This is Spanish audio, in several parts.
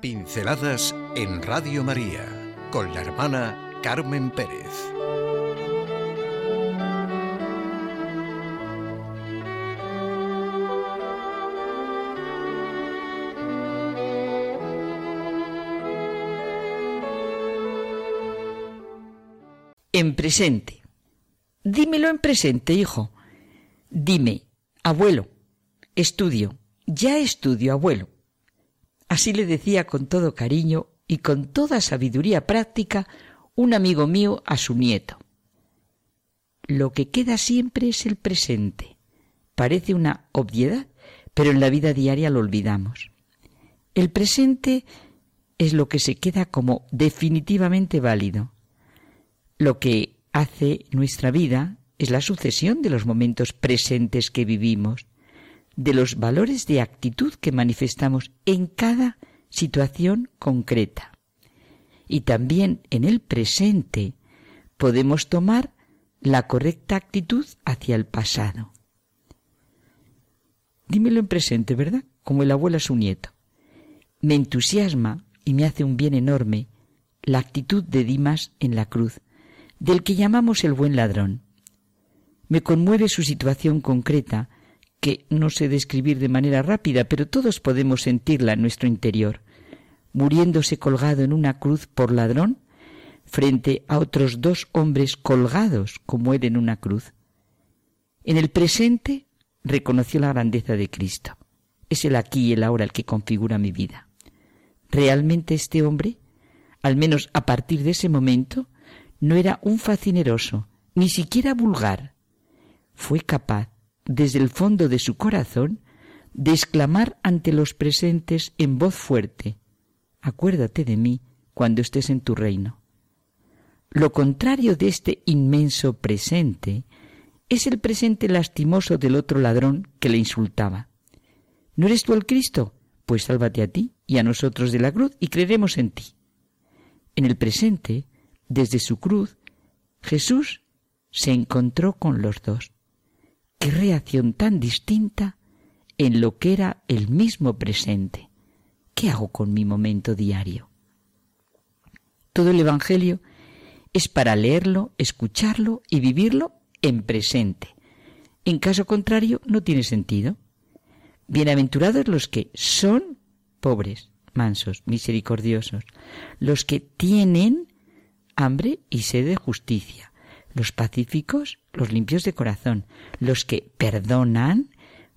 Pinceladas en Radio María con la hermana Carmen Pérez. En presente. Dímelo en presente, hijo. Dime, abuelo, estudio, ya estudio, abuelo. Así le decía con todo cariño y con toda sabiduría práctica un amigo mío a su nieto. Lo que queda siempre es el presente. Parece una obviedad, pero en la vida diaria lo olvidamos. El presente es lo que se queda como definitivamente válido. Lo que hace nuestra vida es la sucesión de los momentos presentes que vivimos, de los valores de actitud que manifestamos en cada situación concreta. Y también en el presente podemos tomar la correcta actitud hacia el pasado. Dímelo en presente, ¿verdad? Como el abuelo a su nieto. Me entusiasma y me hace un bien enorme la actitud de Dimas en la cruz, del que llamamos el buen ladrón. Me conmueve su situación concreta, que no sé describir de manera rápida, pero todos podemos sentirla en nuestro interior, muriéndose colgado en una cruz por ladrón, frente a otros dos hombres colgados como él en una cruz. En el presente reconoció la grandeza de Cristo. Es el aquí y el ahora el que configura mi vida. Realmente este hombre, al menos a partir de ese momento, no era un facineroso, ni siquiera vulgar. Fue capaz desde el fondo de su corazón, de exclamar ante los presentes en voz fuerte, Acuérdate de mí cuando estés en tu reino. Lo contrario de este inmenso presente es el presente lastimoso del otro ladrón que le insultaba. ¿No eres tú el Cristo? Pues sálvate a ti y a nosotros de la cruz y creeremos en ti. En el presente, desde su cruz, Jesús se encontró con los dos qué reacción tan distinta en lo que era el mismo presente. ¿Qué hago con mi momento diario? Todo el Evangelio es para leerlo, escucharlo y vivirlo en presente. En caso contrario, no tiene sentido. Bienaventurados los que son pobres, mansos, misericordiosos, los que tienen hambre y sed de justicia, los pacíficos, los limpios de corazón, los que perdonan,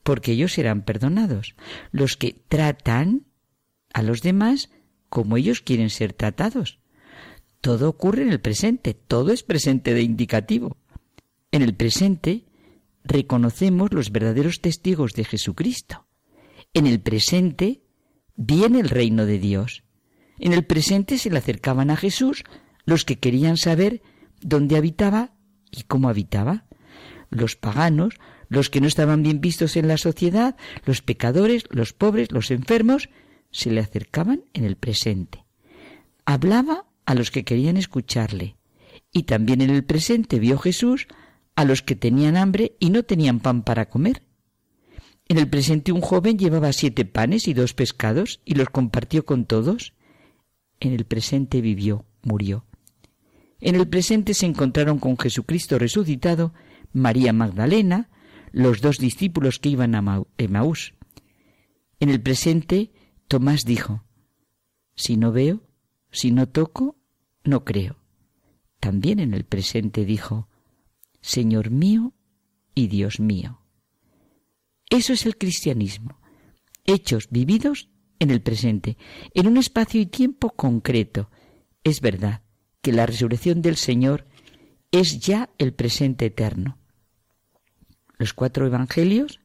porque ellos serán perdonados, los que tratan a los demás como ellos quieren ser tratados. Todo ocurre en el presente, todo es presente de indicativo. En el presente reconocemos los verdaderos testigos de Jesucristo. En el presente viene el reino de Dios. En el presente se le acercaban a Jesús los que querían saber dónde habitaba y cómo habitaba. Los paganos, los que no estaban bien vistos en la sociedad, los pecadores, los pobres, los enfermos, se le acercaban en el presente. Hablaba a los que querían escucharle. Y también en el presente vio Jesús a los que tenían hambre y no tenían pan para comer. En el presente un joven llevaba siete panes y dos pescados y los compartió con todos. En el presente vivió, murió. En el presente se encontraron con Jesucristo resucitado, María Magdalena, los dos discípulos que iban a Emaús. En el presente, Tomás dijo, Si no veo, si no toco, no creo. También en el presente dijo, Señor mío y Dios mío. Eso es el cristianismo. Hechos vividos en el presente, en un espacio y tiempo concreto. Es verdad, que la resurrección del Señor es ya el presente eterno. Los cuatro evangelios,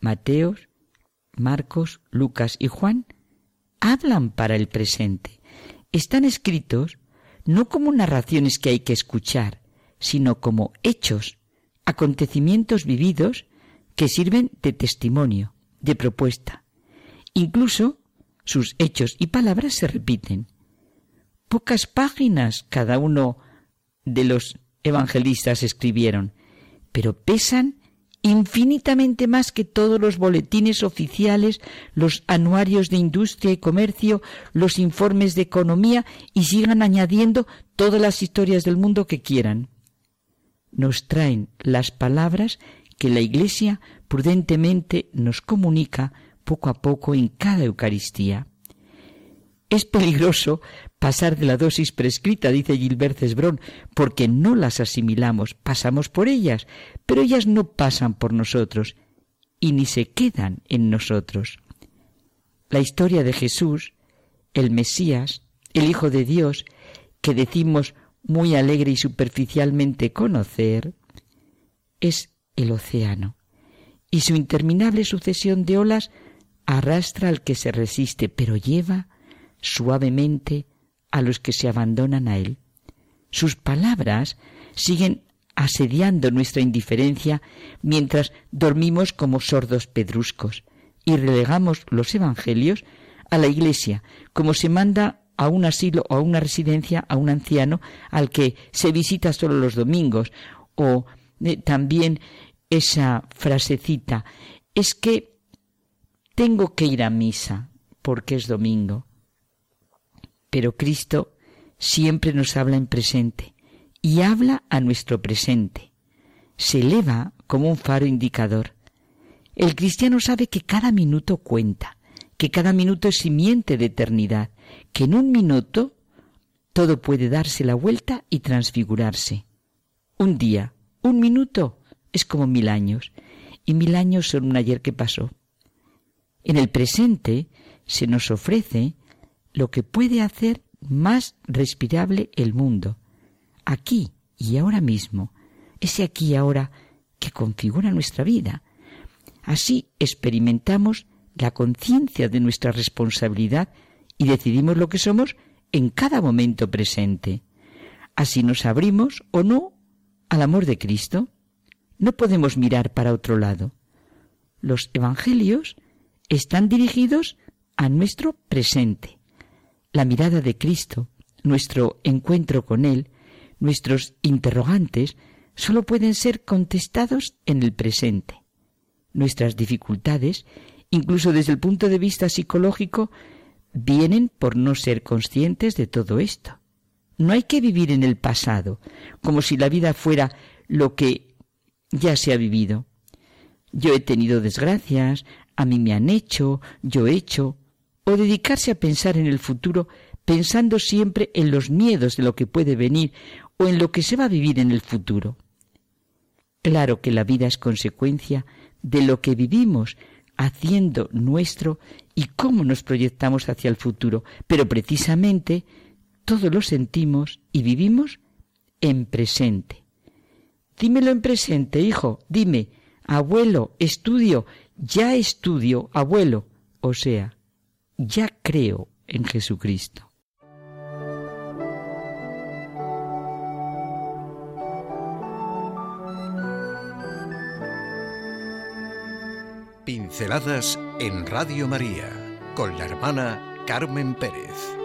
Mateos, Marcos, Lucas y Juan, hablan para el presente. Están escritos no como narraciones que hay que escuchar, sino como hechos, acontecimientos vividos que sirven de testimonio, de propuesta. Incluso sus hechos y palabras se repiten pocas páginas cada uno de los evangelistas escribieron, pero pesan infinitamente más que todos los boletines oficiales, los anuarios de industria y comercio, los informes de economía y sigan añadiendo todas las historias del mundo que quieran. Nos traen las palabras que la Iglesia prudentemente nos comunica poco a poco en cada Eucaristía. Es peligroso pasar de la dosis prescrita, dice Gilbert Cesbrón, porque no las asimilamos, pasamos por ellas, pero ellas no pasan por nosotros y ni se quedan en nosotros. La historia de Jesús, el Mesías, el Hijo de Dios, que decimos muy alegre y superficialmente conocer, es el océano, y su interminable sucesión de olas arrastra al que se resiste, pero lleva suavemente a los que se abandonan a Él. Sus palabras siguen asediando nuestra indiferencia mientras dormimos como sordos pedruscos y relegamos los evangelios a la iglesia, como se manda a un asilo o a una residencia a un anciano al que se visita solo los domingos, o eh, también esa frasecita, es que tengo que ir a misa porque es domingo. Pero Cristo siempre nos habla en presente y habla a nuestro presente. Se eleva como un faro indicador. El cristiano sabe que cada minuto cuenta, que cada minuto es simiente de eternidad, que en un minuto todo puede darse la vuelta y transfigurarse. Un día, un minuto, es como mil años, y mil años son un ayer que pasó. En el presente se nos ofrece lo que puede hacer más respirable el mundo, aquí y ahora mismo, ese aquí y ahora que configura nuestra vida. Así experimentamos la conciencia de nuestra responsabilidad y decidimos lo que somos en cada momento presente. Así nos abrimos o no al amor de Cristo. No podemos mirar para otro lado. Los evangelios están dirigidos a nuestro presente la mirada de Cristo, nuestro encuentro con Él, nuestros interrogantes, solo pueden ser contestados en el presente. Nuestras dificultades, incluso desde el punto de vista psicológico, vienen por no ser conscientes de todo esto. No hay que vivir en el pasado, como si la vida fuera lo que ya se ha vivido. Yo he tenido desgracias, a mí me han hecho, yo he hecho, o dedicarse a pensar en el futuro pensando siempre en los miedos de lo que puede venir o en lo que se va a vivir en el futuro. Claro que la vida es consecuencia de lo que vivimos haciendo nuestro y cómo nos proyectamos hacia el futuro, pero precisamente todo lo sentimos y vivimos en presente. Dímelo en presente, hijo, dime, abuelo, estudio, ya estudio, abuelo, o sea, ya creo en Jesucristo. Pinceladas en Radio María con la hermana Carmen Pérez.